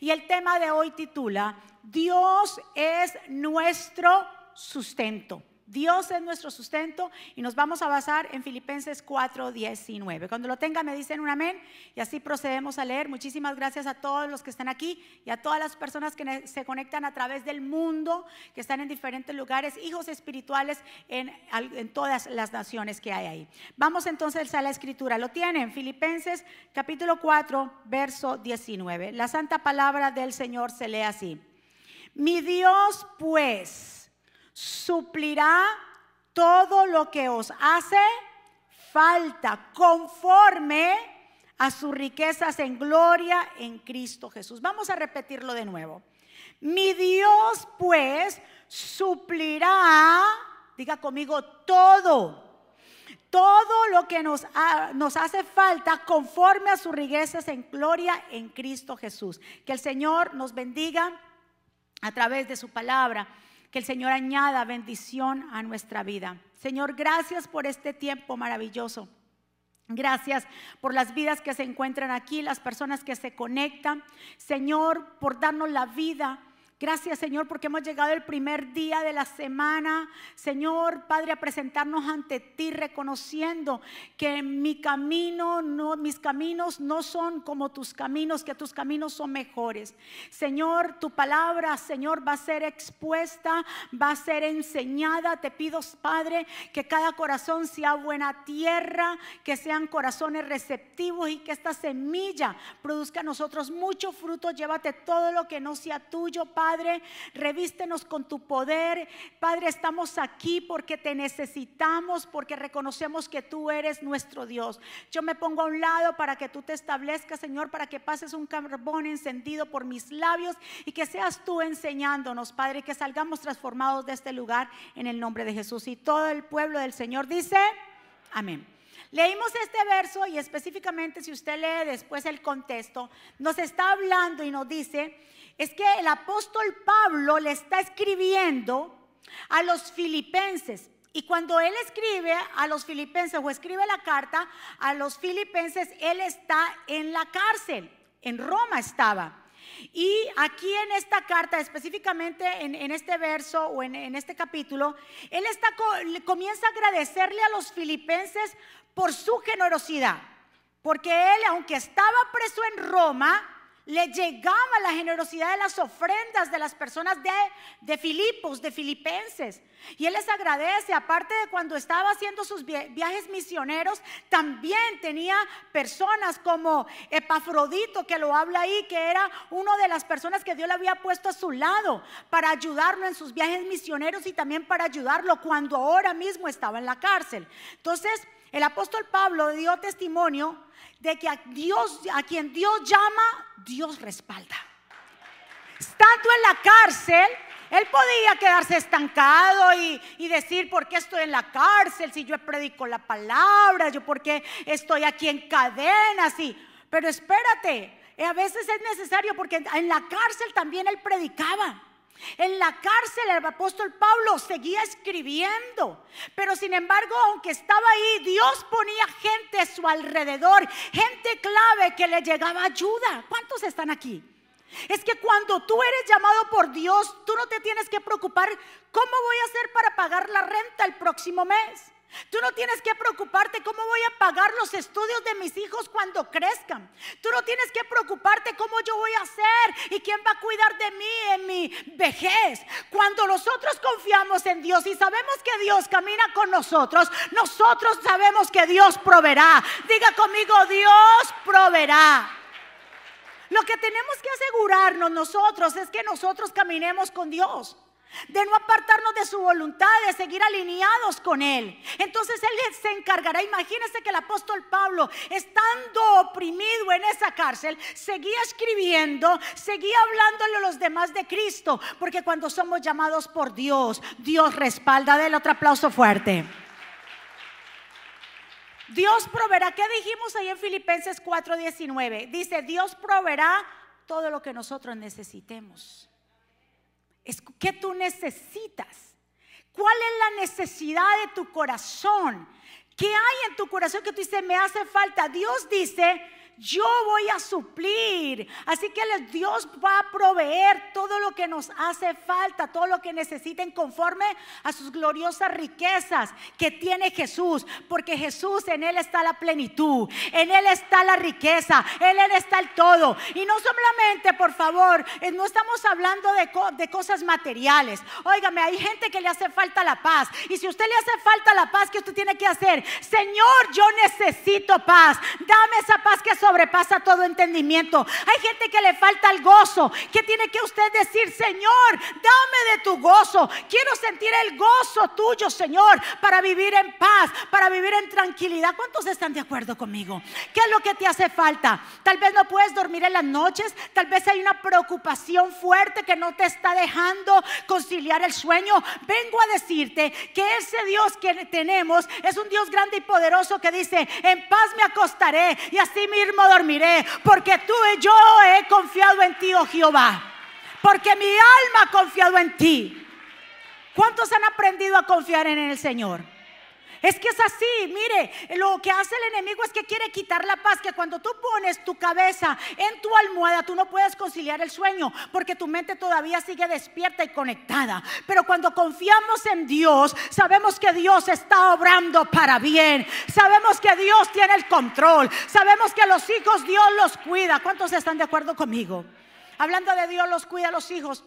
Y el tema de hoy titula, Dios es nuestro sustento. Dios es nuestro sustento y nos vamos a basar en Filipenses 4, 19. Cuando lo tenga me dicen un amén y así procedemos a leer. Muchísimas gracias a todos los que están aquí y a todas las personas que se conectan a través del mundo, que están en diferentes lugares, hijos espirituales en, en todas las naciones que hay ahí. Vamos entonces a la escritura. Lo tienen, Filipenses capítulo 4, verso 19. La santa palabra del Señor se lee así. Mi Dios pues suplirá todo lo que os hace falta conforme a sus riquezas en gloria en Cristo Jesús. Vamos a repetirlo de nuevo. Mi Dios pues suplirá, diga conmigo, todo, todo lo que nos, nos hace falta conforme a sus riquezas en gloria en Cristo Jesús. Que el Señor nos bendiga a través de su palabra que el Señor añada bendición a nuestra vida. Señor, gracias por este tiempo maravilloso. Gracias por las vidas que se encuentran aquí, las personas que se conectan. Señor, por darnos la vida Gracias Señor porque hemos llegado el primer día de la semana. Señor Padre, a presentarnos ante ti reconociendo que mi camino, no, mis caminos no son como tus caminos, que tus caminos son mejores. Señor, tu palabra, Señor, va a ser expuesta, va a ser enseñada. Te pido, Padre, que cada corazón sea buena tierra, que sean corazones receptivos y que esta semilla produzca a nosotros mucho fruto. Llévate todo lo que no sea tuyo, Padre Padre, revístenos con tu poder. Padre, estamos aquí porque te necesitamos, porque reconocemos que tú eres nuestro Dios. Yo me pongo a un lado para que tú te establezcas, Señor, para que pases un carbón encendido por mis labios y que seas tú enseñándonos, Padre, que salgamos transformados de este lugar en el nombre de Jesús. Y todo el pueblo del Señor dice, amén. Leímos este verso y específicamente si usted lee después el contexto, nos está hablando y nos dice es que el apóstol Pablo le está escribiendo a los filipenses. Y cuando él escribe a los filipenses o escribe la carta a los filipenses, él está en la cárcel, en Roma estaba. Y aquí en esta carta, específicamente en, este verso o en, en, este capítulo, él está, comienza a agradecerle a los filipenses por su generosidad. Porque él, aunque estaba preso en Roma, le llegaba la generosidad de las ofrendas de las personas de, de Filipos, de Filipenses. Y él les agradece, aparte de cuando estaba haciendo sus viajes misioneros, también tenía personas como Epafrodito, que lo habla ahí, que era una de las personas que Dios le había puesto a su lado para ayudarlo en sus viajes misioneros y también para ayudarlo cuando ahora mismo estaba en la cárcel. Entonces, el apóstol Pablo dio testimonio de que a Dios, a quien Dios llama, Dios respalda. Estando en la cárcel, él podía quedarse estancado y, decir, ¿por qué estoy en la cárcel? Si yo predico la palabra, yo por qué estoy aquí en cadenas. Y, pero espérate, a veces es necesario porque en la cárcel también él predicaba. En la cárcel el apóstol Pablo seguía escribiendo, pero sin embargo, aunque estaba ahí, Dios ponía gente a su alrededor, gente clave que le llegaba ayuda. ¿Cuántos están aquí? Es que cuando tú eres llamado por Dios, tú no te tienes que preocupar cómo voy a hacer para pagar la renta el próximo mes. Tú no tienes que preocuparte cómo voy a pagar los estudios de mis hijos cuando crezcan. Tú no tienes que preocuparte cómo yo voy a hacer y quién va a cuidar de mí en mi vejez. Cuando nosotros confiamos en Dios y sabemos que Dios camina con nosotros, nosotros sabemos que Dios proveerá. Diga conmigo, Dios proveerá. Lo que tenemos que asegurarnos nosotros es que nosotros caminemos con Dios de no apartarnos de su voluntad, de seguir alineados con Él. Entonces Él se encargará. Imagínense que el apóstol Pablo, estando oprimido en esa cárcel, seguía escribiendo, seguía hablándole a los demás de Cristo, porque cuando somos llamados por Dios, Dios respalda. Del otro aplauso fuerte. Dios proveerá, ¿qué dijimos ahí en Filipenses 4:19? Dice, Dios proveerá todo lo que nosotros necesitemos es que tú necesitas. ¿Cuál es la necesidad de tu corazón? ¿Qué hay en tu corazón que tú dices, me hace falta? Dios dice, yo voy a suplir. Así que Dios va a proveer todo lo que nos hace falta, todo lo que necesiten conforme a sus gloriosas riquezas que tiene Jesús. Porque Jesús en Él está la plenitud, en Él está la riqueza, en Él está el todo. Y no solamente, por favor, eh, no estamos hablando de, cosas materiales. Óigame, hay gente que le hace falta la paz. Y si usted le hace falta la paz, ¿qué usted tiene que hacer? Señor, yo necesito paz. Dame esa paz que sobrepasa todo entendimiento. Hay gente que le falta el gozo. ¿Qué tiene que usted decir? Señor, dame de tu gozo. Quiero sentir el gozo tuyo, Señor, para vivir en paz, para vivir en tranquilidad. ¿Cuántos están de acuerdo conmigo? ¿Qué es lo que te hace falta? Tal vez no puedes dormir en las noches. Tal vez hay una preocupación fuerte que no te está dejando conciliar el sueño. Vengo a decirte que ese Dios que tenemos es un Dios grande y poderoso que dice, en paz me acostaré y así dormiré, porque tú y yo he confiado en ti, oh Jehová, porque mi alma ha confiado en ti. ¿Cuántos han aprendido a confiar en el Señor? Es que es así, mire, lo que hace el enemigo es que quiere quitar la paz, que cuando tú pones tu cabeza en tu almohada, tú no puedes conciliar el sueño, porque tu mente todavía sigue despierta y conectada. Pero cuando confiamos en Dios, sabemos que Dios está obrando para bien, sabemos que Dios tiene el control, sabemos que los hijos Dios los cuida. ¿Cuántos están de acuerdo conmigo? Hablando de Dios los cuida a los hijos.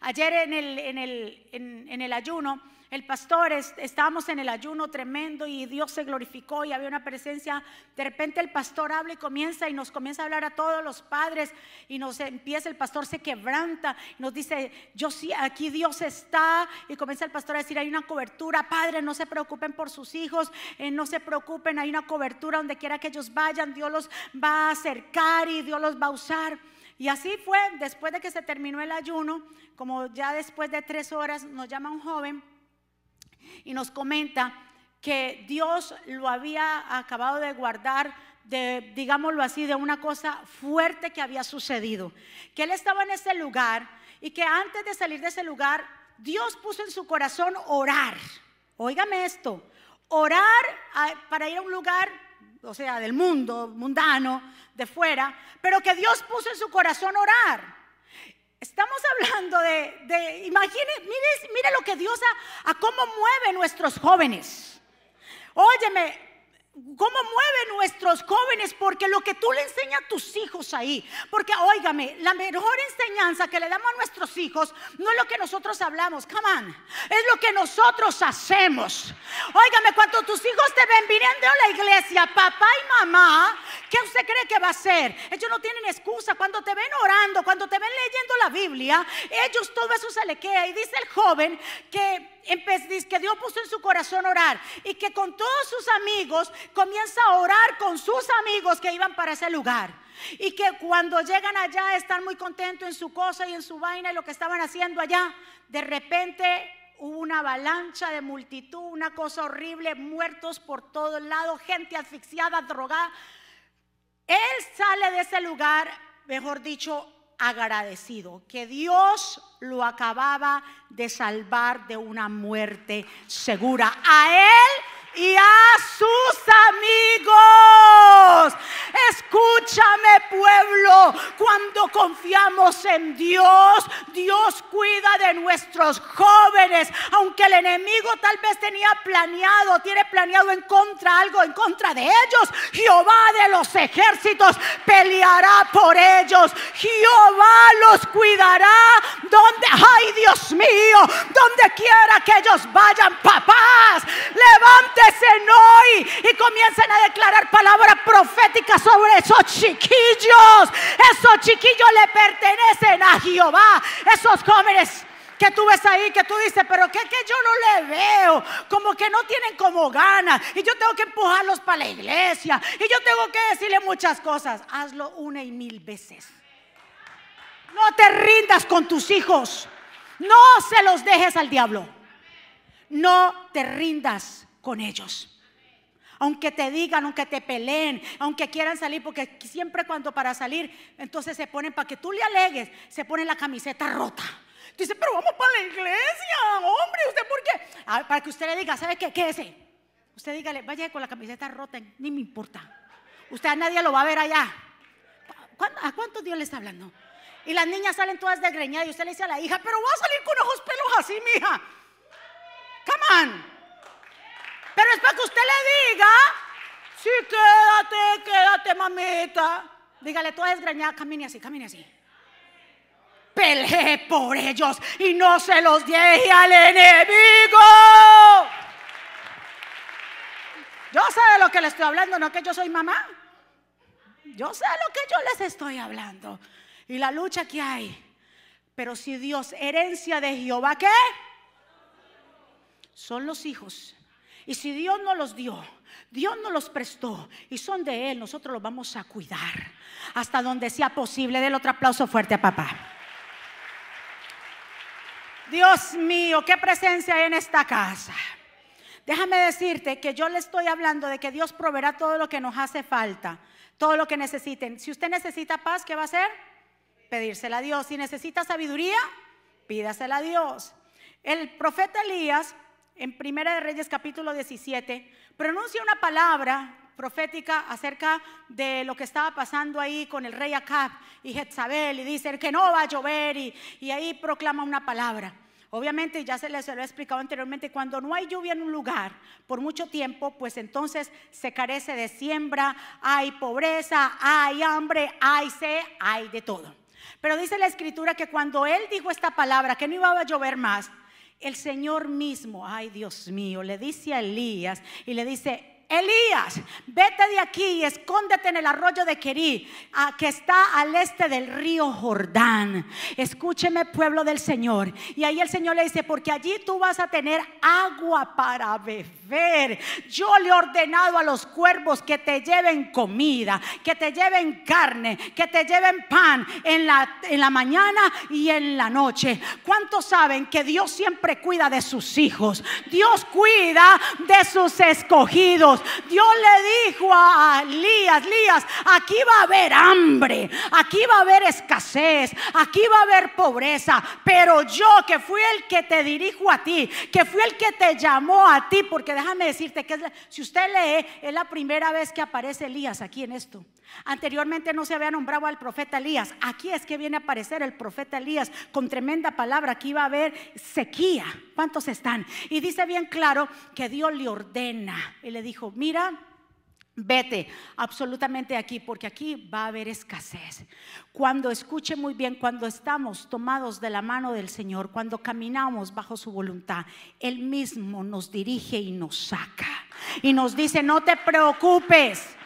Ayer en el, en el ayuno, el pastor, estábamos en el ayuno tremendo y Dios se glorificó y había una presencia. De repente el pastor habla y comienza y nos comienza a hablar a todos los padres y nos empieza, el pastor se quebranta y nos dice, yo sí, aquí Dios está. Y comienza el pastor a decir, hay una cobertura, padre, no se preocupen por sus hijos, eh, no se preocupen, hay una cobertura donde quiera que ellos vayan, Dios los va a acercar y Dios los va a usar. Y así fue, después de que se terminó el ayuno, como ya después de tres horas nos llama un joven y nos comenta que Dios lo había acabado de guardar de, digámoslo así, de una cosa fuerte que había sucedido. Que él estaba en ese lugar y que antes de salir de ese lugar, Dios puso en su corazón orar. Óigame esto, orar para ir a un lugar, o sea, del mundo, mundano, de fuera, pero que Dios puso en su corazón orar. Estamos hablando de, de mire, lo que Dios a, a cómo mueve nuestros jóvenes. Óyeme, cómo mueve nuestros jóvenes, porque lo que tú le enseñas a tus hijos ahí, porque óigame, la mejor enseñanza que le damos a nuestros hijos no es lo que nosotros hablamos, come on, es lo que nosotros hacemos. Óigame, cuando tus hijos te ven viniendo a la iglesia, papá y mamá, ¿qué usted cree que va a hacer? Ellos no tienen excusa, cuando te ven orando, cuando te ven leyendo la Biblia, ellos todo eso se le queda. Y dice el joven que que Dios puso en su corazón orar y que con todos sus amigos comienza a orar con sus amigos que iban para ese lugar. Y que cuando llegan allá están muy contentos en su cosa y en su vaina y lo que estaban haciendo allá. De repente hubo una avalancha de multitud, una cosa horrible, muertos por todos lados, gente asfixiada, drogada. Él sale de ese lugar, mejor dicho, agradecido, que Dios lo acababa de salvar de una muerte segura. A él y a sus amigos. Escúchame pueblo, cuando confiamos en Dios, Dios cuida de nuestros jóvenes, aunque el enemigo tal vez tenía planeado, tiene planeado en contra algo en contra de ellos, Jehová de los ejércitos peleará por ellos. Jehová los cuidará donde, ay Dios mío, donde quiera que ellos vayan, papás, levante en hoy y comiencen a declarar palabras proféticas sobre esos chiquillos. Esos chiquillos le pertenecen a Jehová. Esos jóvenes que tú ves ahí, que tú dices, pero que, que yo no le veo, como que no tienen como ganas, y yo tengo que empujarlos para la iglesia, y yo tengo que decirle muchas cosas. Hazlo una y mil veces. No te rindas con tus hijos, no se los dejes al diablo, no te rindas con ellos. Aunque te digan, aunque te peleen, aunque quieran salir, porque siempre cuando para salir, entonces se ponen para que tú le alegues, se ponen la camiseta rota. Dice, pero vamos para la iglesia, hombre, ¿usted por qué? para que usted le diga, ¿sabe qué? ¿Qué es? Usted dígale, vaya con la camiseta rota, ni me importa. Usted a nadie lo va a ver allá. ¿A cuántos Dios le está hablando? Y las niñas salen todas desgreñadas y usted le dice a la hija, pero va a salir con ojos pelos así, mija. Come on. Pero es para que usted le diga, sí, quédate, quédate, mamita. Dígale, toda desgreñada, camine así, camine así. Pelee por ellos y no se los deje al enemigo. Yo sé de lo que le estoy hablando, no que yo soy mamá. Yo sé de lo que yo les estoy hablando. Y la lucha que hay. Pero si Dios, herencia de Jehová, ¿qué? Son los hijos. Y si Dios no los dio, Dios nos los prestó y son de Él, nosotros los vamos a cuidar hasta donde sea posible. Del otro aplauso fuerte a papá. Dios mío, qué presencia hay en esta casa. Déjame decirte que yo le estoy hablando de que Dios proveerá todo lo que nos hace falta, todo lo que necesiten. Si usted necesita paz, ¿qué va a hacer? Pedírsela a Dios. Si necesita sabiduría, pídasela a Dios. El profeta Elías, en Primera de Reyes capítulo 17, pronuncia una palabra profética acerca de lo que estaba pasando ahí con el rey Acab y Jezabel y dice que no va a llover y, y ahí proclama una palabra. Obviamente, ya se les lo he explicado anteriormente, cuando no hay lluvia en un lugar por mucho tiempo, pues entonces se carece de siembra, hay pobreza, hay hambre, hay sed, hay de todo. Pero dice la escritura que cuando él dijo esta palabra, que no iba a llover más, el Señor mismo, ay Dios mío, le dice a Elías y le dice, Elías, vete de aquí y escóndete en el arroyo de Querí, que está al este del río Jordán. Escúcheme, pueblo del Señor. Y ahí el Señor le dice, porque allí tú vas a tener agua para beber. Yo le he ordenado a los cuervos que te lleven comida, que te lleven carne, que te lleven pan en la, en la mañana y en la noche. ¿Cuántos saben que Dios siempre cuida de sus hijos? Dios cuida de sus escogidos. Dios le dijo a Elías, Elías, aquí va a haber hambre, aquí va a haber escasez, aquí va a haber pobreza, pero yo que fui el que te dirijo a ti, que fui el que te llamó a ti, porque déjame decirte que si usted lee, es la primera vez que aparece Elías aquí en esto. Anteriormente no se había nombrado al profeta Elías. Aquí es que viene a aparecer el profeta Elías con tremenda palabra. Aquí va a haber sequía. ¿Cuántos están? Y dice bien claro que Dios le ordena. Y le dijo, mira, Vete absolutamente aquí, porque aquí va a haber escasez. Cuando escuche muy bien, cuando estamos tomados de la mano del Señor, cuando caminamos bajo su voluntad, Él mismo nos dirige y nos saca. Y nos dice, no te preocupes,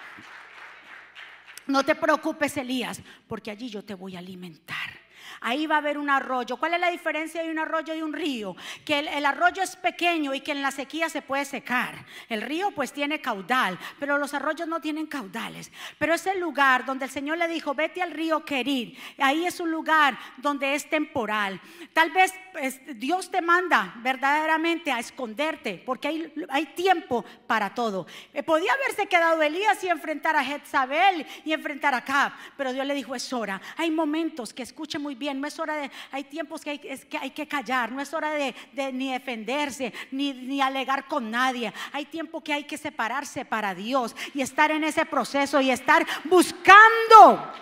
no te preocupes, Elías, porque allí yo te voy a alimentar ahí va a haber un arroyo. ¿Cuál es la diferencia de un arroyo y un río? Que el, arroyo es pequeño y que en la sequía se puede secar. El río pues tiene caudal, pero los arroyos no tienen caudales. Pero es el lugar donde el Señor le dijo, vete al río Querir. Ahí es un lugar donde es temporal. Tal vez pues, Dios te manda verdaderamente a esconderte, porque hay, hay tiempo para todo. Eh, podía haberse quedado Elías y enfrentar a Jezabel y enfrentar a Cab, pero Dios le dijo, es hora. Hay momentos que escuche muy bien no es hora de, hay tiempos que hay que, hay que callar, no es hora de, ni defenderse, ni, ni alegar con nadie. Hay tiempo que hay que separarse para Dios y estar en ese proceso y estar buscando,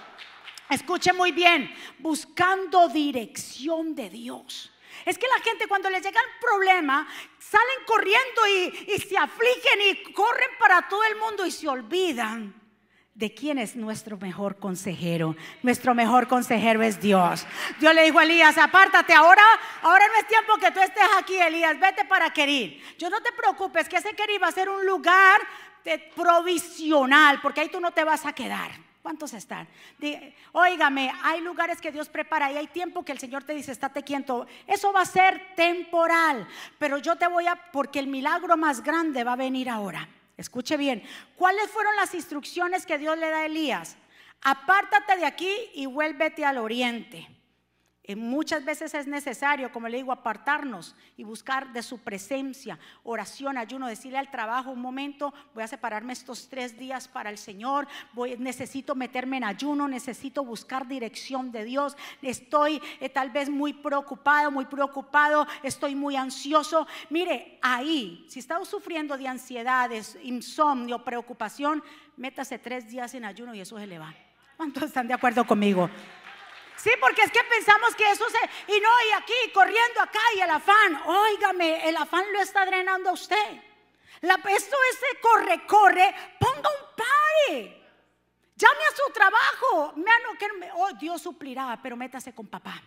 escuche muy bien, buscando dirección de Dios. Es que la gente cuando les llega el problema salen corriendo y, y, se afligen y corren para todo el mundo y se olvidan de quién es nuestro mejor consejero. Nuestro mejor consejero es Dios. Dios le dijo a Elías, apártate, ahora, ahora no es tiempo que tú estés aquí, Elías, vete para Querir. Yo no te preocupes, que ese Querir va a ser un lugar provisional, porque ahí tú no te vas a quedar. ¿Cuántos están? óigame, hay lugares que Dios prepara y hay tiempo que el Señor te dice, estate quieto. Eso va a ser temporal, pero yo te voy a, porque el milagro más grande va a venir ahora. Escuche bien, ¿cuáles fueron las instrucciones que Dios le da a Elías? Apártate de aquí y vuélvete al oriente. Eh, muchas veces es necesario, como le digo, apartarnos y buscar de su presencia, oración, ayuno, decirle al trabajo un momento, voy a separarme estos tres días para el Señor, necesito meterme en ayuno, necesito buscar dirección de Dios, estoy eh, tal vez muy preocupado, muy preocupado, estoy muy ansioso. Mire, ahí, si está sufriendo de ansiedades, insomnio, preocupación, métase tres días en ayuno y eso se le va. ¿Cuántos están de acuerdo conmigo? Sí, porque es que pensamos que eso se... Y no, y aquí, corriendo acá, y el afán. Óigame, el afán lo está drenando a usted. La, esto es corre, corre. Ponga un pare. Llame a su trabajo. oh, Dios suplirá, pero métase con papá.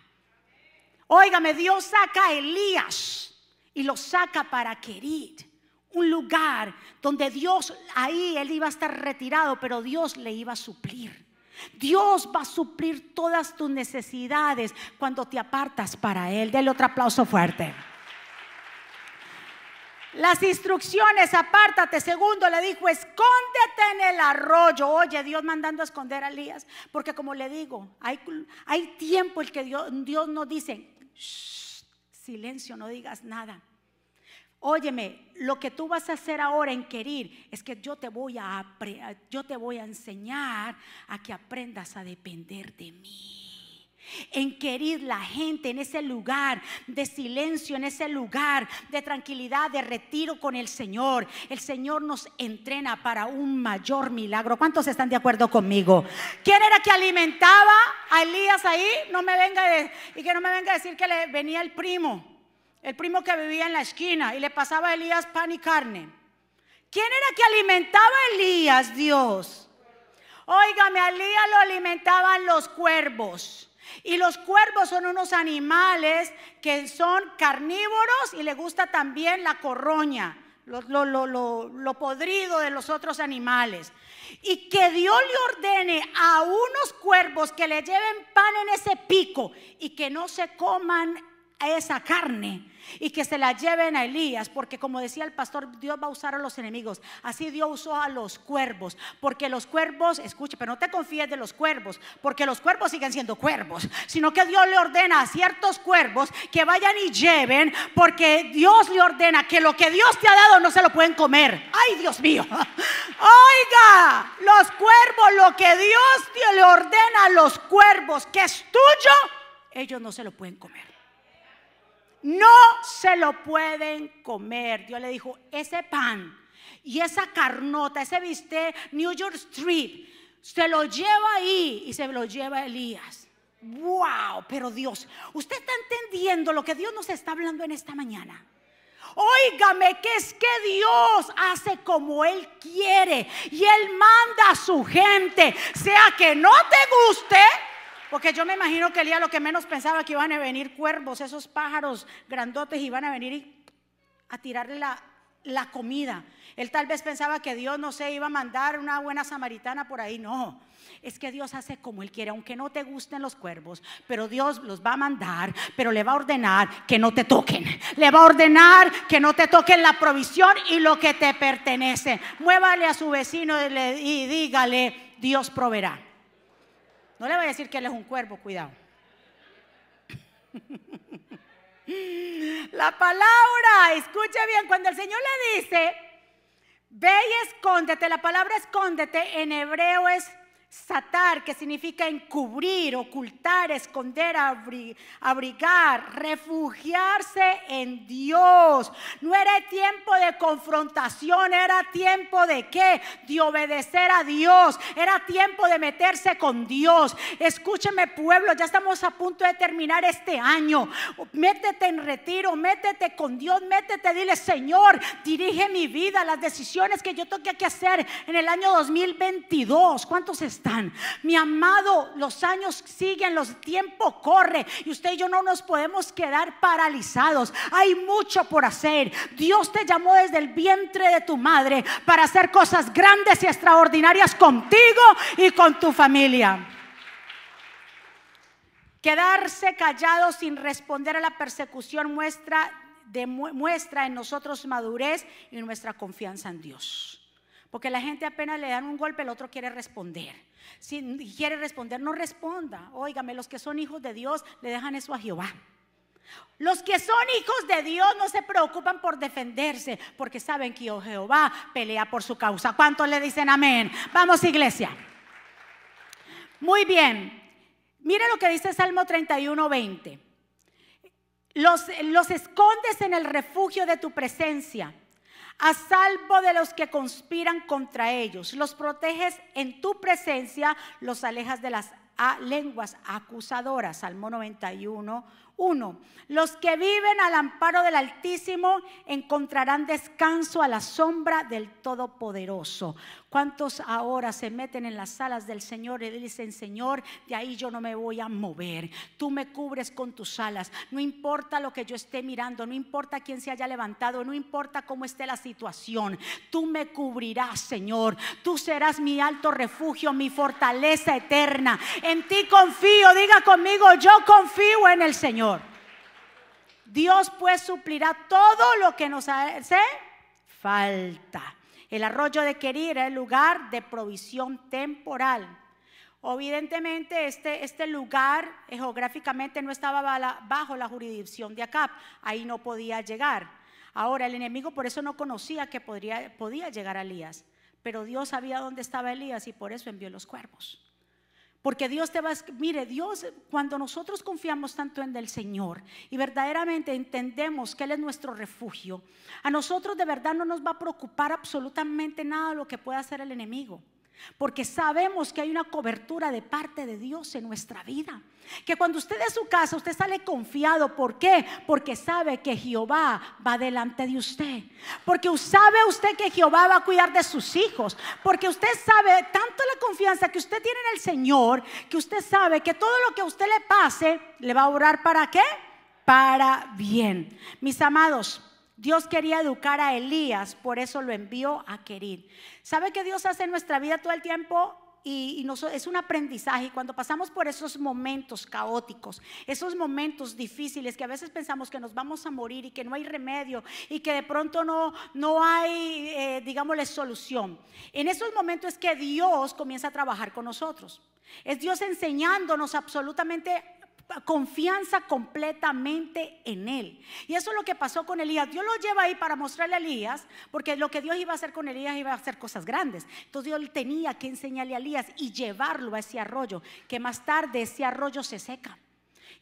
Óigame, Dios saca a Elías y lo saca para Querid. Un lugar donde Dios, ahí él iba a estar retirado, pero Dios le iba a suplir. Dios va a suplir todas tus necesidades cuando te apartas para Él. Dele otro aplauso fuerte. Las instrucciones, apártate. Segundo, le dijo, escóndete en el arroyo. Oye, Dios mandando a esconder a Elías. Porque como le digo, hay, hay tiempo el que Dios, Dios nos dice, silencio, no digas nada. Óyeme, lo que tú vas a hacer ahora en querer es que yo te voy a yo te voy a enseñar a que aprendas a depender de mí. En querer la gente en ese lugar de silencio, en ese lugar de tranquilidad, de retiro con el Señor. El Señor nos entrena para un mayor milagro. ¿Cuántos están de acuerdo conmigo? ¿Quién era que alimentaba a Elías ahí? No me venga y que no me venga a decir que le venía el primo el primo que vivía en la esquina y le pasaba a Elías pan y carne. ¿Quién era que alimentaba a Elías, Dios? Óigame, a Elías lo alimentaban los cuervos. Y los cuervos son unos animales que son carnívoros y le gusta también la corroña, lo, lo, podrido de los otros animales. Y que Dios le ordene a unos cuervos que le lleven pan en ese pico y que no se coman esa carne y que se la lleven a Elías, porque como decía el pastor, Dios va a usar a los enemigos. Así Dios usó a los cuervos, porque los cuervos, escuche, pero no te confíes de los cuervos, porque los cuervos siguen siendo cuervos, sino que Dios le ordena a ciertos cuervos que vayan y lleven, porque Dios le ordena que lo que Dios te ha dado no se lo pueden comer. Ay, Dios mío. Oiga, los cuervos, lo que Dios le ordena a los cuervos que es tuyo, ellos no se lo pueden comer. No se lo pueden comer. Dios le dijo, ese pan y esa carnota, ese bistec New York Street, se lo lleva ahí y se lo lleva Elías. Wow, pero Dios, usted está entendiendo lo que Dios nos está hablando en esta mañana. Óigame que es que Dios hace como Él quiere y Él manda a su gente, sea que no te guste porque yo me imagino que Elías lo que menos pensaba que iban a venir cuervos, esos pájaros grandotes, iban a venir a tirarle la, la comida. Él tal vez pensaba que Dios, no sé, iba a mandar una buena samaritana por ahí. No, es que Dios hace como Él quiere, aunque no te gusten los cuervos, pero Dios los va a mandar, pero le va a ordenar que no te toquen. Le va a ordenar que no te toquen la provisión y lo que te pertenece. Muévale a su vecino y dígale, Dios proveerá. No le voy a decir que él es un cuervo, cuidado. La palabra, escuche bien, cuando el Señor le dice, ve y escóndete, la palabra escóndete en hebreo es Satar, que significa encubrir, ocultar, esconder, abrigar, refugiarse en Dios. No era tiempo de confrontación, era tiempo de qué? De obedecer a Dios. Era tiempo de meterse con Dios. Escúcheme pueblo, ya estamos a punto de terminar este año. Métete en retiro, métete con Dios, métete, dile Señor, dirige mi vida, las decisiones que yo tengo que hacer en el año 2022. ¿Cuántos están? Mi amado, los años siguen, los tiempos corre y usted y yo no nos podemos quedar paralizados. Hay mucho por hacer. Dios te llamó desde el vientre de tu madre para hacer cosas grandes y extraordinarias contigo y con tu familia. Quedarse callado sin responder a la persecución muestra, demuestra en nosotros madurez y nuestra confianza en Dios. Porque la gente apenas le dan un golpe, el otro quiere responder. Si quiere responder, no responda. Óigame, los que son hijos de Dios le dejan eso a Jehová. Los que son hijos de Dios no se preocupan por defenderse porque saben que Jehová pelea por su causa. ¿Cuántos le dicen amén? Vamos iglesia. Muy bien. Mire lo que dice Salmo 31, 20. Los, los escondes en el refugio de tu presencia, a salvo de los que conspiran contra ellos. Los proteges en tu presencia, los alejas de las lenguas acusadoras. Salmo 91, uno, los que viven al amparo del Altísimo encontrarán descanso a la sombra del Todopoderoso. ¿Cuántos ahora se meten en las salas del Señor y dicen, Señor, de ahí yo no me voy a mover? Tú me cubres con tus alas. No importa lo que yo esté mirando, no importa quién se haya levantado, no importa cómo esté la situación. Tú me cubrirás, Señor. Tú serás mi alto refugio, mi fortaleza eterna. En ti confío. Diga conmigo, yo confío en el Señor. Dios pues suplirá todo lo que nos hace falta. El arroyo de Querir era el lugar de provisión temporal. Evidentemente este, este lugar geográficamente no estaba bajo la jurisdicción de Acap, ahí no podía llegar. Ahora el enemigo por eso no conocía que podría, podía llegar a Elías, pero Dios sabía dónde estaba Elías y por eso envió los cuervos. Porque Dios te va a... Mire, Dios, cuando nosotros confiamos tanto en el Señor y verdaderamente entendemos que Él es nuestro refugio, a nosotros de verdad no nos va a preocupar absolutamente nada lo que pueda hacer el enemigo. Porque sabemos que hay una cobertura de parte de Dios en nuestra vida. Que cuando usted de su casa, usted sale confiado. ¿Por qué? Porque sabe que Jehová va delante de usted. Porque sabe usted que Jehová va a cuidar de sus hijos. Porque usted sabe tanto la confianza que usted tiene en el Señor, que usted sabe que todo lo que a usted le pase, le va a orar para qué? Para bien. Mis amados, Dios quería educar a Elías, por eso lo envió a Querir. ¿Sabe que Dios hace en nuestra vida todo el tiempo? Y, es un aprendizaje. Y cuando pasamos por esos momentos caóticos, esos momentos difíciles que a veces pensamos que nos vamos a morir y que no hay remedio y que de pronto no, no hay, eh, digámosle, solución. En esos momentos es que Dios comienza a trabajar con nosotros. Es Dios enseñándonos absolutamente confianza completamente en Él. Y eso es lo que pasó con Elías. Dios lo lleva ahí para mostrarle a Elías, porque lo que Dios iba a hacer con Elías iba a hacer cosas grandes. Entonces Dios tenía que enseñarle a Elías y llevarlo a ese arroyo, que más tarde ese arroyo se seca.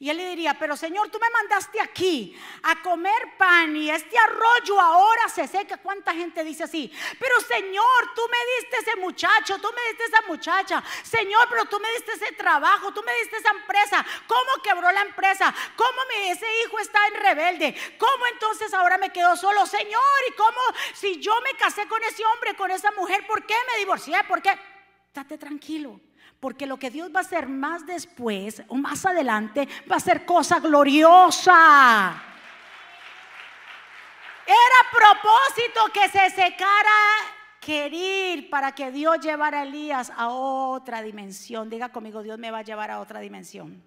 Y él le diría, pero Señor, tú me mandaste aquí a comer pan y este arroyo ahora se seca. ¿Cuánta gente dice así? Pero Señor, tú me diste ese muchacho, tú me diste esa muchacha. Señor, pero tú me diste ese trabajo, tú me diste esa empresa. ¿Cómo quebró la empresa? ¿Cómo ese hijo está en rebelde? ¿Cómo entonces ahora me quedo solo? Señor, ¿y cómo si yo me casé con ese hombre, con esa mujer, por qué me divorcié? ¿Por qué? Date tranquilo. Porque lo que Dios va a hacer más después o más adelante va a ser cosa gloriosa. Era propósito que se secara querir para que Dios llevara a Elías a otra dimensión. Diga conmigo, Dios me va a llevar a otra dimensión.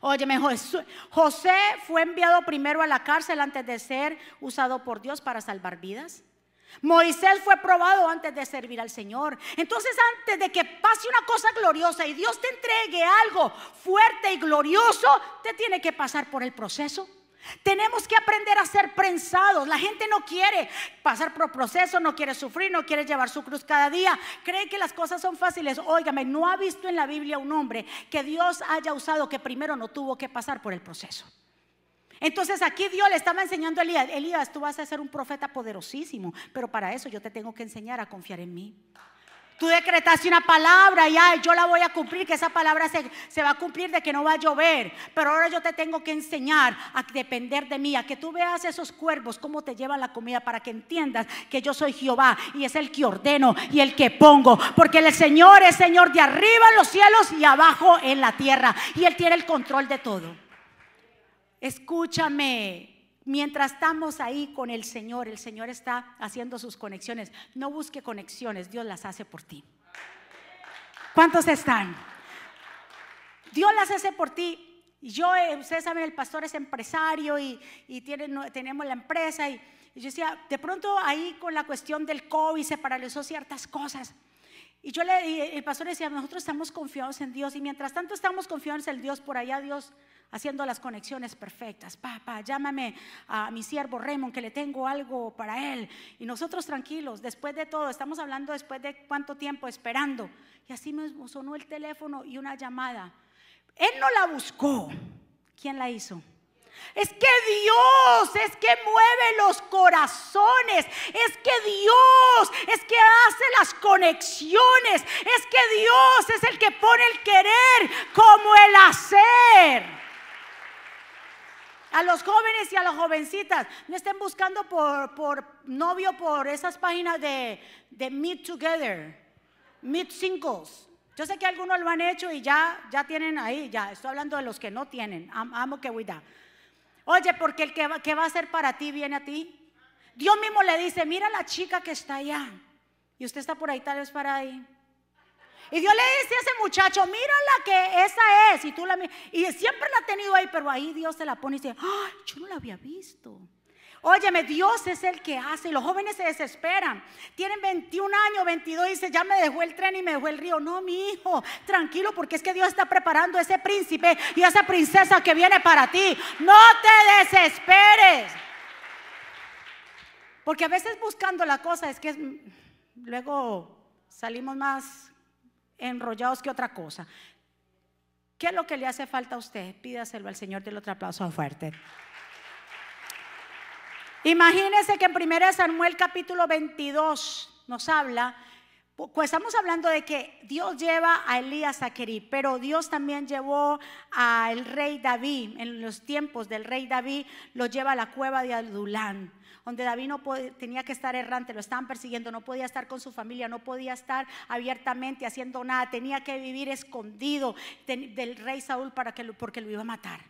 Óyeme, José fue enviado primero a la cárcel antes de ser usado por Dios para salvar vidas. Moisés fue probado antes de servir al Señor. Entonces antes de que pase una cosa gloriosa y Dios te entregue algo fuerte y glorioso, te tiene que pasar por el proceso. Tenemos que aprender a ser prensados. La gente no quiere pasar por proceso, no quiere sufrir, no quiere llevar su cruz cada día. Cree que las cosas son fáciles. Óigame, no ha visto en la Biblia un hombre que Dios haya usado que primero no tuvo que pasar por el proceso. Entonces aquí Dios le estaba enseñando a Elías, Elías, tú vas a ser un profeta poderosísimo, pero para eso yo te tengo que enseñar a confiar en mí. Tú decretaste una palabra y yo la voy a cumplir, que esa palabra se, se, va a cumplir de que no va a llover. Pero ahora yo te tengo que enseñar a depender de mí, a que tú veas esos cuervos, cómo te llevan la comida, para que entiendas que yo soy Jehová y es el que ordeno y el que pongo. Porque el Señor es Señor de arriba en los cielos y abajo en la tierra. Y Él tiene el control de todo. Escúchame. Mientras estamos ahí con el Señor, el Señor está haciendo sus conexiones. No busque conexiones, Dios las hace por ti. ¿Cuántos están? Dios las hace por ti. Yo, eh, ustedes saben, el pastor es empresario y, tenemos la empresa y, Y yo decía, de pronto ahí con la cuestión del COVID se paralizó ciertas cosas. Y yo le, el pastor decía, nosotros estamos confiados en Dios y mientras tanto estamos confiados en Dios, por allá Dios haciendo las conexiones perfectas. Papá, llámame a mi siervo Raymond que le tengo algo para él. Y nosotros tranquilos, después de todo, estamos hablando después de cuánto tiempo esperando. Y así mismo sonó el teléfono y una llamada. Él no la buscó. ¿Quién la hizo? Es que Dios es que mueve los corazones. Es que Dios es que hace las conexiones. Es que Dios es el que pone el querer como el hacer. A los jóvenes y a las jovencitas, no estén buscando por, por novio por esas páginas de, de Meet Together, Meet Singles. Yo sé que algunos lo han hecho y ya, ya tienen ahí, ya estoy hablando de los que no tienen. Amo que cuida. Oye, porque el que va, que va a ser para ti viene a ti. Dios mismo le dice, mira la chica que está allá. Y usted está por ahí tal vez para ahí. Y Dios le dice a ese muchacho, mira la que esa es. Y tú la Y siempre la ha tenido ahí, pero ahí Dios se la pone y dice, ay, yo no la había visto. Óyeme, Dios es el que hace. Los jóvenes se desesperan. Tienen 21 años, 22 y dice, ya me dejó el tren y me dejó el río. No, mi hijo, tranquilo porque es que Dios está preparando a ese príncipe y a esa princesa que viene para ti. No te desesperes. Porque a veces buscando la cosa es que luego salimos más enrollados que otra cosa. ¿Qué es lo que le hace falta a usted? Pídaselo al Señor del otro aplauso fuerte. Imagínense que en 1 Samuel capítulo 22 nos habla, pues estamos hablando de que Dios lleva a Elías a Querí, pero Dios también llevó al rey David, en los tiempos del rey David, lo lleva a la cueva de Adulán donde David no tenía que estar errante, lo estaban persiguiendo, no podía estar con su familia, no podía estar abiertamente haciendo nada, tenía que vivir escondido del rey Saúl para que, porque lo iba a matar.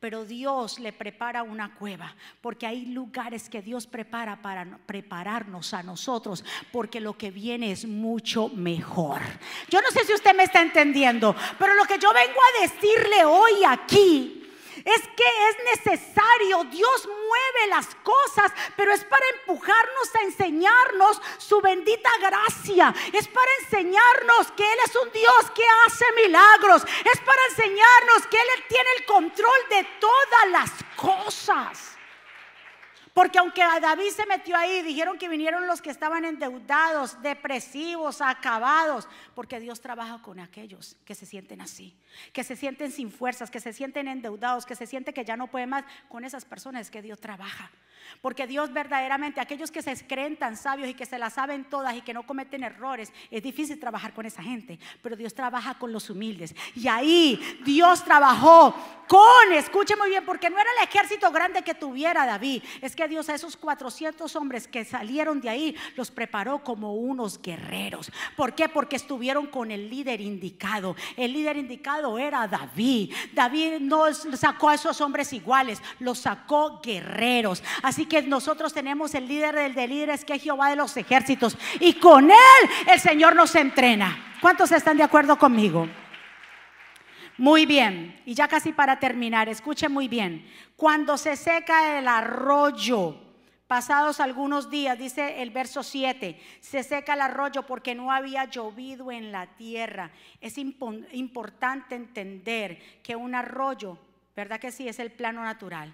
Pero Dios le prepara una cueva, porque hay lugares que Dios prepara para prepararnos a nosotros, porque lo que viene es mucho mejor. Yo no sé si usted me está entendiendo, pero lo que yo vengo a decirle hoy aquí es que es necesario, Dios mueve las cosas, pero es para empujarnos a enseñarnos su bendita gracia. Es para enseñarnos que Él es un Dios que hace milagros. Es para enseñarnos que Él tiene el control de todas las cosas. Porque aunque a David se metió ahí, dijeron que vinieron los que estaban endeudados, depresivos, acabados, porque Dios trabaja con aquellos que se sienten así, que se sienten sin fuerzas, que se sienten endeudados, que se sienten que ya no pueden más, con esas personas que Dios trabaja. Porque Dios verdaderamente, aquellos que se creen tan sabios y que se las saben todas y que no cometen errores, es difícil trabajar con esa gente, pero Dios trabaja con los humildes. Y ahí Dios trabajó con, escuche muy bien, porque no era el ejército grande que tuviera David, es que Dios a esos 400 hombres que salieron de ahí los preparó como unos guerreros. ¿Por qué? Porque estuvieron con el líder indicado. El líder indicado era David. David no sacó a esos hombres iguales, los sacó guerreros. Así que nosotros tenemos el líder del de líderes que es Jehová de los ejércitos y con él el Señor nos entrena. ¿Cuántos están de acuerdo conmigo? Muy bien, y ya casi para terminar, escuche muy bien. Cuando se seca el arroyo, pasados algunos días, dice el verso 7, se seca el arroyo porque no había llovido en la tierra. Es importante entender que un arroyo, ¿verdad que sí? Es el plano natural.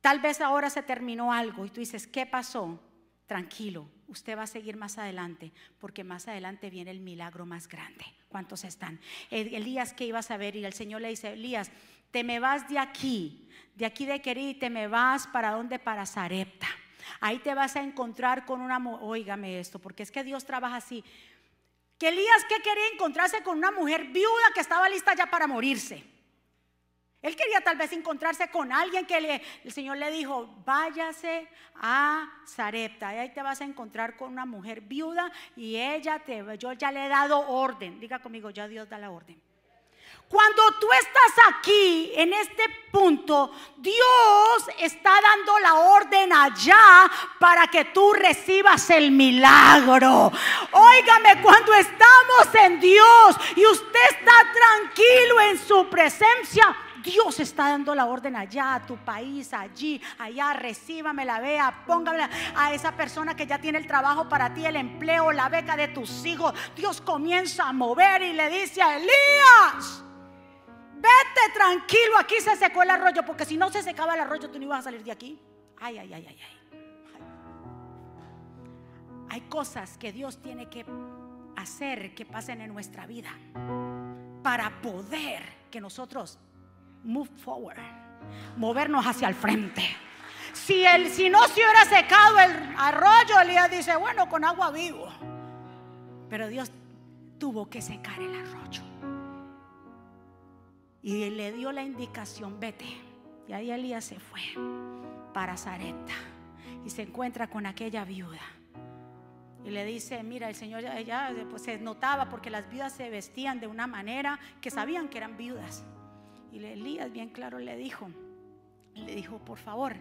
Tal vez ahora se terminó algo y tú dices, ¿qué pasó? Tranquilo, usted va a seguir más adelante, porque más adelante viene el milagro más grande. ¿Cuántos están? Elías que iba a saber y el Señor le dice, Elías, te me vas de aquí, de aquí de Querí, te me vas para dónde? Para Zarepta. Ahí te vas a encontrar con una, oígame esto, porque es que Dios trabaja así. Que Elías que quería encontrarse con una mujer viuda que estaba lista ya para morirse. Él quería tal vez encontrarse con alguien que le, el Señor le dijo, váyase a Zarepta, y ahí te vas a encontrar con una mujer viuda y ella te, yo ya le he dado orden, diga conmigo, ya Dios da la orden. Cuando tú estás aquí, en este punto, Dios está dando la orden allá para que tú recibas el milagro. Óigame, cuando estamos en Dios y usted está tranquilo en su presencia, Dios está dando la orden allá, a tu país, allí, allá, recíbame la vea, póngame a esa persona que ya tiene el trabajo para ti, el empleo, la beca de tus hijos. Dios comienza a mover y le dice a Elías, vete tranquilo, aquí se secó el arroyo, porque si no se secaba el arroyo, tú no ibas a salir de aquí. Ay, ay, ay, ay, ay. Hay cosas que Dios tiene que hacer que pasen en nuestra vida para poder que nosotros move forward, movernos hacia el frente. Si, el, si no se hubiera secado el arroyo, Elías dice, bueno, con agua vivo. Pero Dios tuvo que secar el arroyo. Y le dio la indicación, vete. Y ahí Elías se fue para Zareta y se encuentra con aquella viuda. Y le dice, mira, el Señor ya, pues, se notaba porque las viudas se vestían de una manera que sabían que eran viudas. Y Elías bien claro le dijo, le dijo, por favor,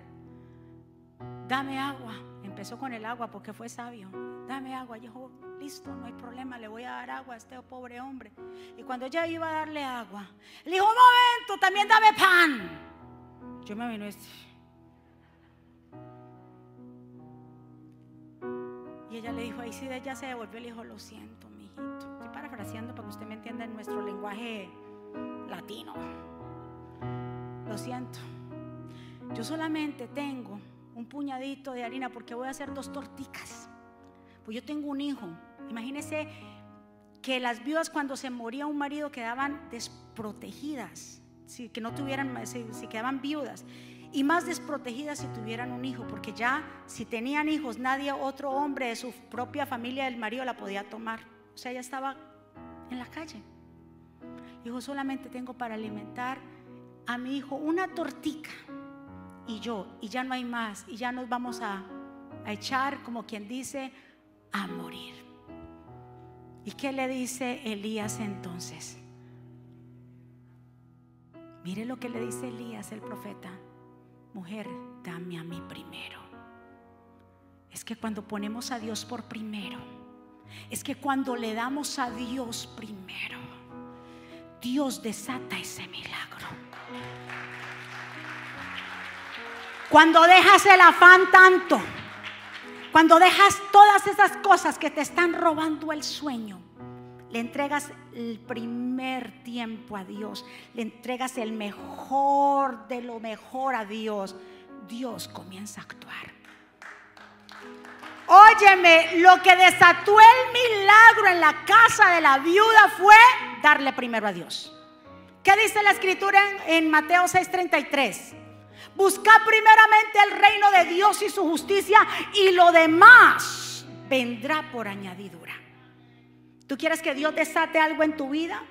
dame agua. Empezó con el agua porque fue sabio. Dame agua. Y dijo, listo, no hay problema, le voy a dar agua a este pobre hombre. Y cuando ella iba a darle agua, le dijo, un momento, también dame pan. Yo me vino este. Y ella le dijo, ahí sí, ella se devolvió, le dijo, lo siento, mi hijito. Estoy parafraseando para que usted me entienda en nuestro lenguaje latino. Lo siento. Yo solamente tengo un puñadito de harina porque voy a hacer dos torticas. Pues yo tengo un hijo. Imagínese que las viudas cuando se moría un marido quedaban desprotegidas, si, que no tuvieran, si, quedaban viudas y más desprotegidas si tuvieran un hijo, porque ya si tenían hijos, nadie, otro hombre de su propia familia del marido la podía tomar. O sea, ella estaba en la calle. Dijo, solamente tengo para alimentar a mi hijo una tortica y yo, y ya no hay más, y ya nos vamos a, echar, como quien dice, a morir. ¿Y qué le dice Elías entonces? Mire lo que le dice Elías, el profeta. Mujer, dame a mí primero. Es que cuando ponemos a Dios por primero, es que cuando le damos a Dios primero, Dios desata ese milagro. Cuando dejas el afán tanto, cuando dejas todas esas cosas que te están robando el sueño, le entregas el primer tiempo a Dios, le entregas el mejor de lo mejor a Dios, Dios comienza a actuar. Óyeme, lo que desató el milagro en la casa de la viuda fue darle primero a Dios. ¿Qué dice la escritura en, en Mateo 6:33? Busca primeramente el reino de Dios y su justicia y lo demás vendrá por añadidura. ¿Tú quieres que Dios desate algo en tu vida?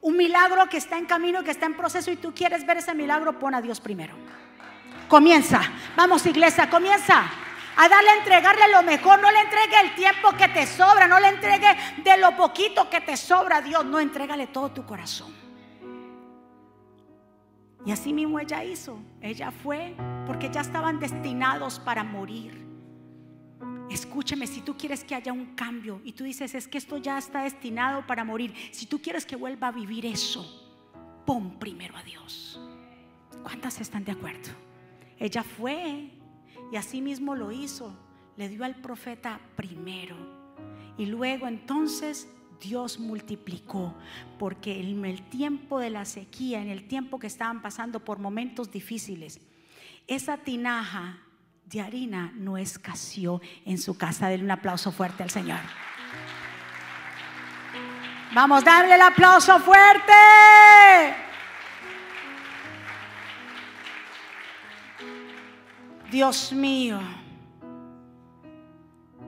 Un milagro que está en camino, que está en proceso y tú quieres ver ese milagro, pon a Dios primero. Comienza. Vamos iglesia, comienza a darle, a entregarle lo mejor. No le entregue el tiempo que te sobra, no le entregue de lo poquito que te sobra a Dios. No, entrégale todo tu corazón. Y así mismo ella hizo. Ella fue porque ya estaban destinados para morir. Escúchame, si tú quieres que haya un cambio y tú dices, es que esto ya está destinado para morir, si tú quieres que vuelva a vivir eso, pon primero a Dios. ¿Cuántas están de acuerdo? Ella fue y así mismo lo hizo. Le dio al profeta primero. Y luego entonces Dios multiplicó, porque en el tiempo de la sequía, en el tiempo que estaban pasando por momentos difíciles, esa tinaja de harina no escaseó en su casa. Denle un aplauso fuerte al Señor. Vamos, darle el aplauso fuerte. Dios mío.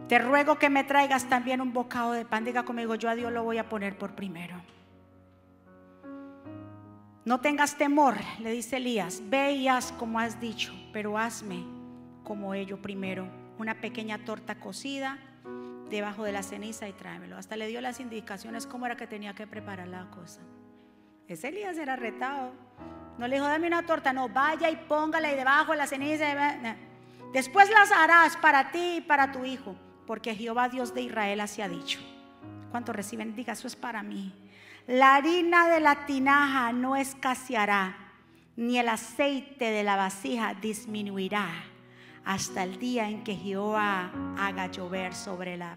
Te ruego que me traigas también un bocado de pan. Diga conmigo, yo a Dios lo voy a poner por primero. No tengas temor, le dice Elías, ve y haz como has dicho, pero hazme como ello primero. Una pequeña torta cocida debajo de la ceniza y tráemelo. Hasta le dio las indicaciones cómo era que tenía que preparar la cosa. Ese Elías era retado. No le dijo, dame una torta, no, vaya y póngala y debajo de la ceniza. Después las harás para ti y para tu hijo porque Jehová Dios de Israel así ha dicho. ¿Cuánto reciben? Diga, eso es para mí. La harina de la tinaja no escaseará, ni el aceite de la vasija disminuirá hasta el día en que Jehová haga llover sobre la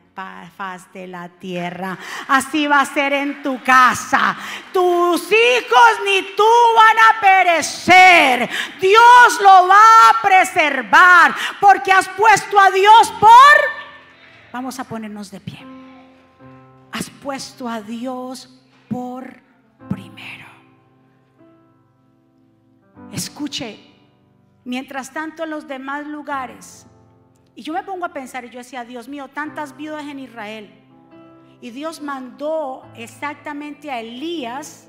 faz de la tierra. Así va a ser en tu casa. Tus hijos ni tú van a perecer. Dios lo va a preservar porque has puesto a Dios por... Vamos a ponernos de pie. Has puesto a Dios por primero. Escuche Mientras tanto en los demás lugares. Y yo me pongo a pensar y yo decía, Dios mío, tantas viudas en Israel. Y Dios mandó exactamente a Elías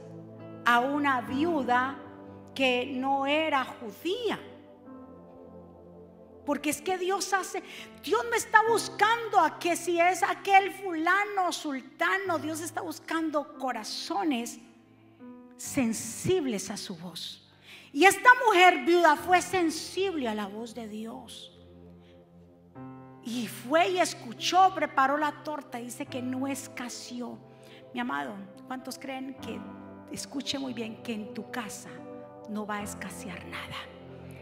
a una viuda que no era judía. Porque es que Dios hace, Dios me está buscando a que si es aquel fulano, sultano, Dios está buscando corazones sensibles a su voz. Y esta mujer viuda fue sensible a la voz de Dios. Y fue y escuchó, preparó la torta. Dice que no escaseó. Mi amado, ¿cuántos creen que, escuche muy bien, que en tu casa no va a escasear nada?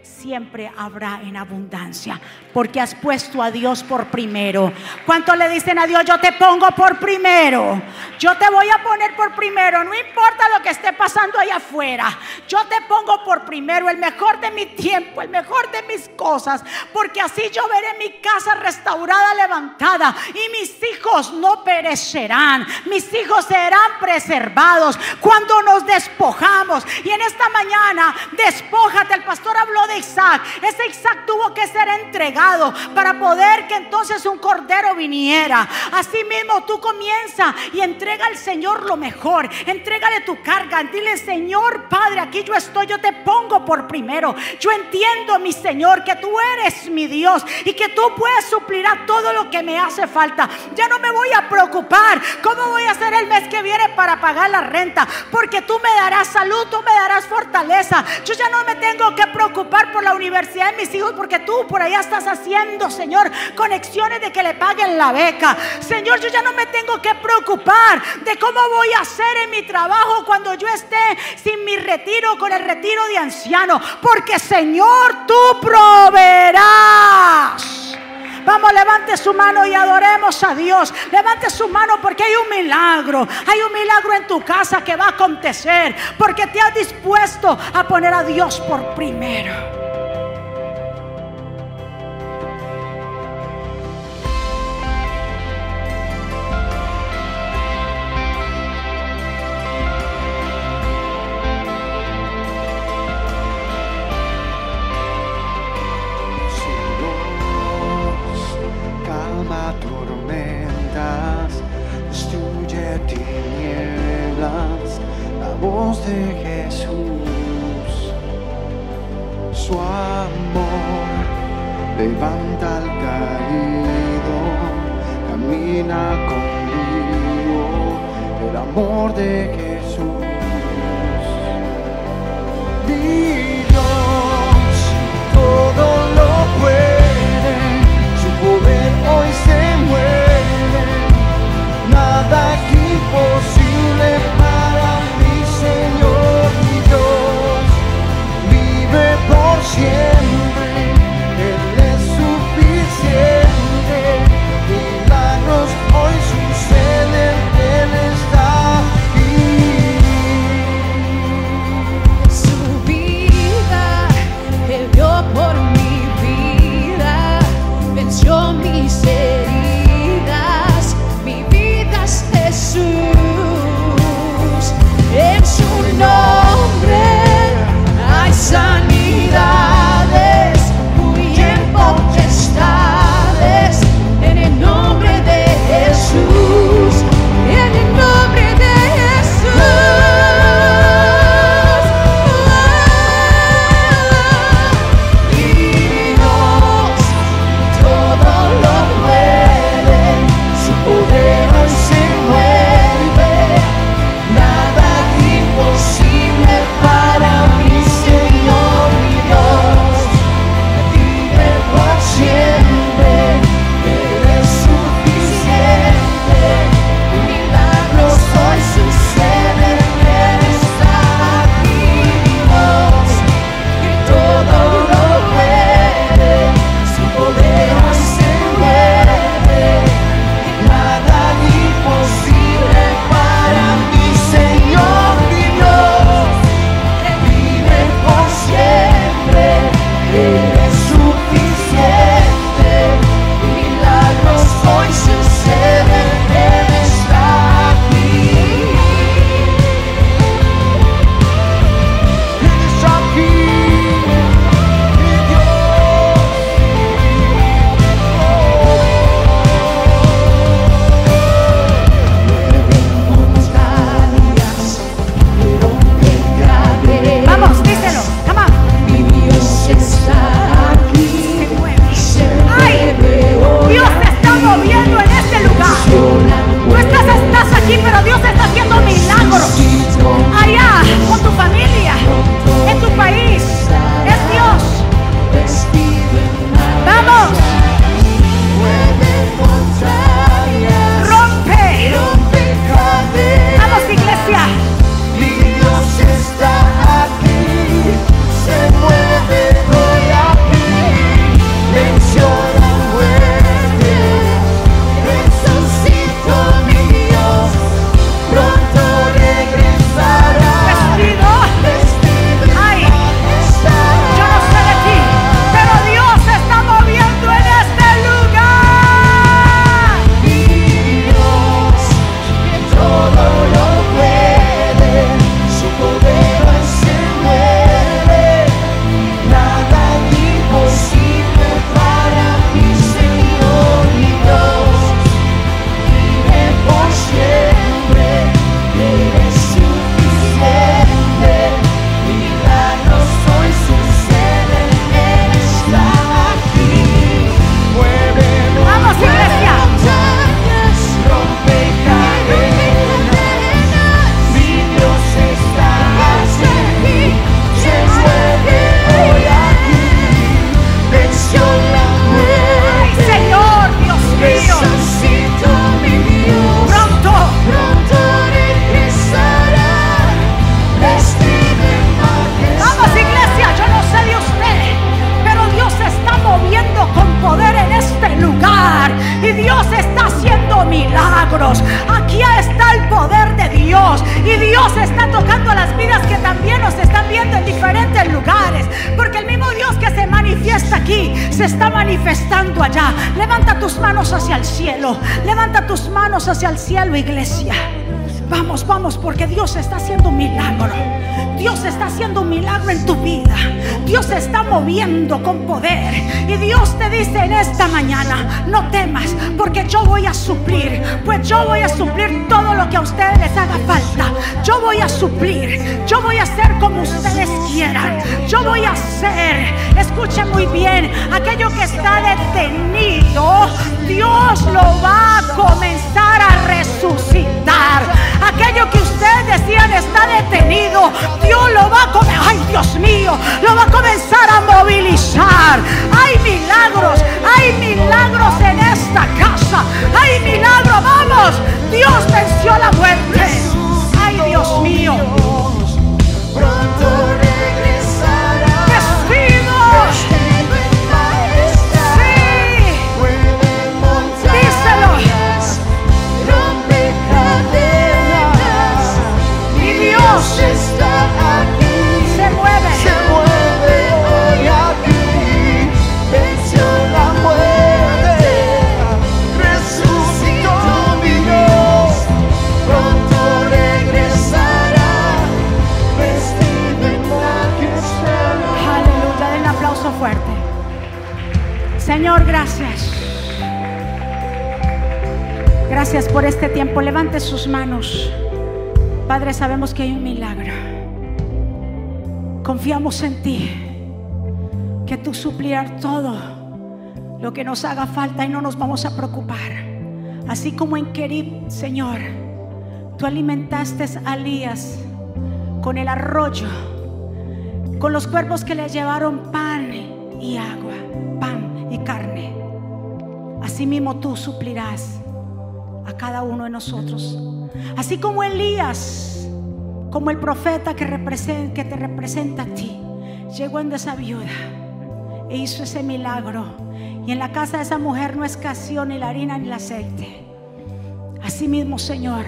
Siempre habrá en abundancia, porque has puesto a Dios por primero. ¿Cuánto le dicen a Dios, yo te pongo por primero? Yo te voy a poner por primero, no importa lo que esté pasando allá afuera. Yo te pongo por primero, el mejor de mi tiempo, el mejor de mis cosas, porque así yo veré mi casa restaurada, levantada, y mis hijos no perecerán, mis hijos serán preservados cuando nos despojamos. Y en esta mañana, despójate, el pastor habló de Isaac. Ese Isaac tuvo que ser entregado para poder que entonces un cordero viniera. Así mismo tú comienza y entrega al Señor lo mejor. Entrégale tu carga. Dile, Señor Padre, aquí yo estoy, yo te pongo por primero. Yo entiendo, mi Señor, que tú eres mi Dios y que tú puedes suplir a todo lo que me hace falta. Ya no me voy a preocupar. ¿Cómo voy a hacer el mes que viene para pagar la renta? Porque tú me darás salud, tú me darás fortaleza. Yo ya no me tengo que preocupar por la universidad de mis hijos porque tú por allá estás haciendo, Señor, conexiones de que le paguen la beca. Señor, yo ya no me tengo que preocupar de cómo voy a hacer en mi trabajo cuando yo esté sin mi retiro, con el retiro de anciano. Porque, Señor, tú proveerás. Vamos, levante su mano y adoremos a Dios. Levante su mano porque hay un milagro. Hay un milagro en tu casa que va a acontecer. Porque te has dispuesto a poner a Dios por primero. Moviendo con poder. Y Dios te dice en esta mañana, no temas, porque yo voy a suplir. Pues yo voy a suplir todo lo que a ustedes les haga falta. Yo voy a suplir. Yo voy a hacer como ustedes quieran. Yo voy a hacer, escuchen muy bien, aquello que está detenido, Dios lo va a comenzar a resucitar. Aquello que ustedes decían está detenido, Dios lo va a comenzar, ay Dios mío, lo va a comenzar Hay milagros, hay milagros en esta casa, hay milagros, vamos, Dios venció la muerte. Ay Dios mío. Pronto Señor, gracias. Gracias por este tiempo. Levante sus manos. Padre, sabemos que hay un milagro. Confiamos en ti. Que tú suplirás todo lo que nos haga falta y no nos vamos a preocupar. Así como en Kerib, Señor, tú alimentaste a Elías con el arroyo con los cuerpos que le llevaron pan y agua. Asimismo tú suplirás a cada uno de nosotros. Así como Elías, como el profeta que, te representa a ti, llegó en esa viuda e hizo ese milagro. Y en la casa de esa mujer no escaseó ni la harina ni el aceite. Asimismo, Señor,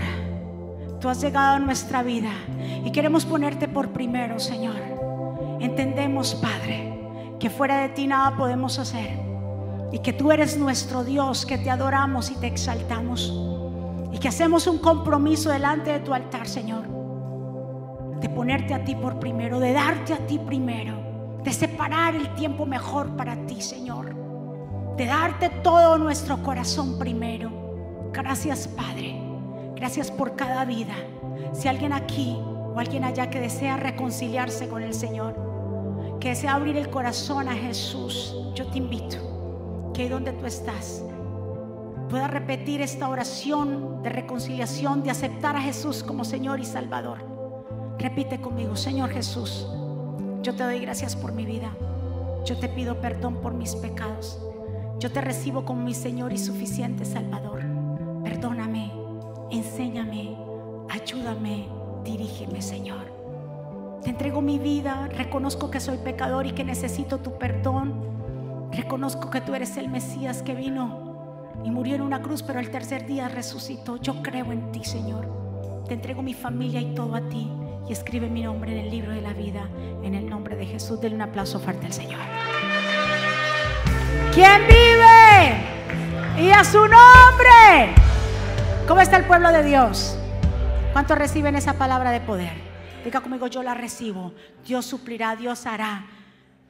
tú has llegado a nuestra vida y queremos ponerte por primero, Señor. Entendemos, Padre, que fuera de ti nada podemos hacer y que tú eres nuestro Dios, que te adoramos y te exaltamos y que hacemos un compromiso delante de tu altar, Señor, de ponerte a ti por primero, de darte a ti primero, de separar el tiempo mejor para ti, Señor, de darte todo nuestro corazón primero. Gracias, Padre. Gracias por cada vida. Si alguien aquí o alguien allá que desea reconciliarse con el Señor, que desea abrir el corazón a Jesús, yo te invito que ahí donde tú estás puedas repetir esta oración de reconciliación, de aceptar a Jesús como Señor y Salvador. Repite conmigo, Señor Jesús, yo te doy gracias por mi vida. Yo te pido perdón por mis pecados. Yo te recibo como mi Señor y suficiente Salvador. Perdóname, enséñame, ayúdame, dirígeme, Señor. Te entrego mi vida, reconozco que soy pecador y que necesito tu perdón. Reconozco que tú eres el Mesías que vino y murió en una cruz, pero el tercer día resucitó. Yo creo en ti, Señor. Te entrego mi familia y todo a ti y escribe mi nombre en el libro de la vida, en el nombre de Jesús. Denle un aplauso fuerte al Señor. ¿Quién vive? Y a su nombre. ¿Cómo está el pueblo de Dios? ¿Cuántos reciben esa palabra de poder? Diga conmigo, yo la recibo. Dios suplirá, Dios hará.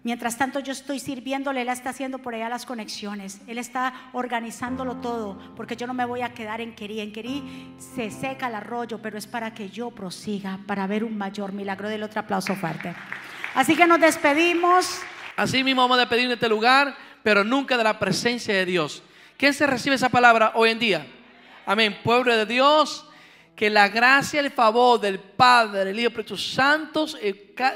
Mientras tanto yo estoy sirviéndole, Él está haciendo por allá las conexiones. Él está organizándolo todo, porque yo no me voy a quedar en Querí. En Querí se seca el arroyo, pero es para que yo prosiga, para ver un mayor milagro. Del otro aplauso fuerte. Así que nos despedimos. Así mismo vamos a despedir de este lugar, pero nunca de la presencia de Dios. ¿Quién se recibe esa palabra hoy en día? Amén. Pueblo de Dios, que la gracia el favor del Padre, del Hijo Santos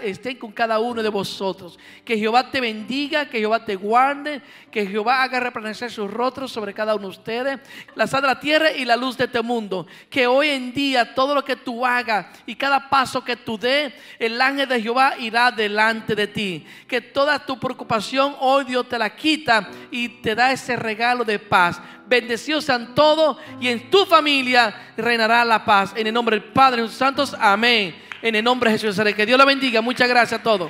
estén con cada uno de vosotros. Que Jehová te bendiga, que Jehová te guarde, que Jehová haga resplandecer sus rostros sobre cada uno de ustedes, la sal de la tierra y la luz de este mundo. Que hoy en día todo lo que tú hagas y cada paso que tú des, el ángel de Jehová irá delante de ti. Que toda tu preocupación hoy Dios te la quita y te da ese regalo de paz. Bendecidos sean todos y en tu familia reinará la paz. En el nombre del Padre y de los santos, amén. En el nombre de Jesús, que Dios la bendiga. Muchas gracias a todos.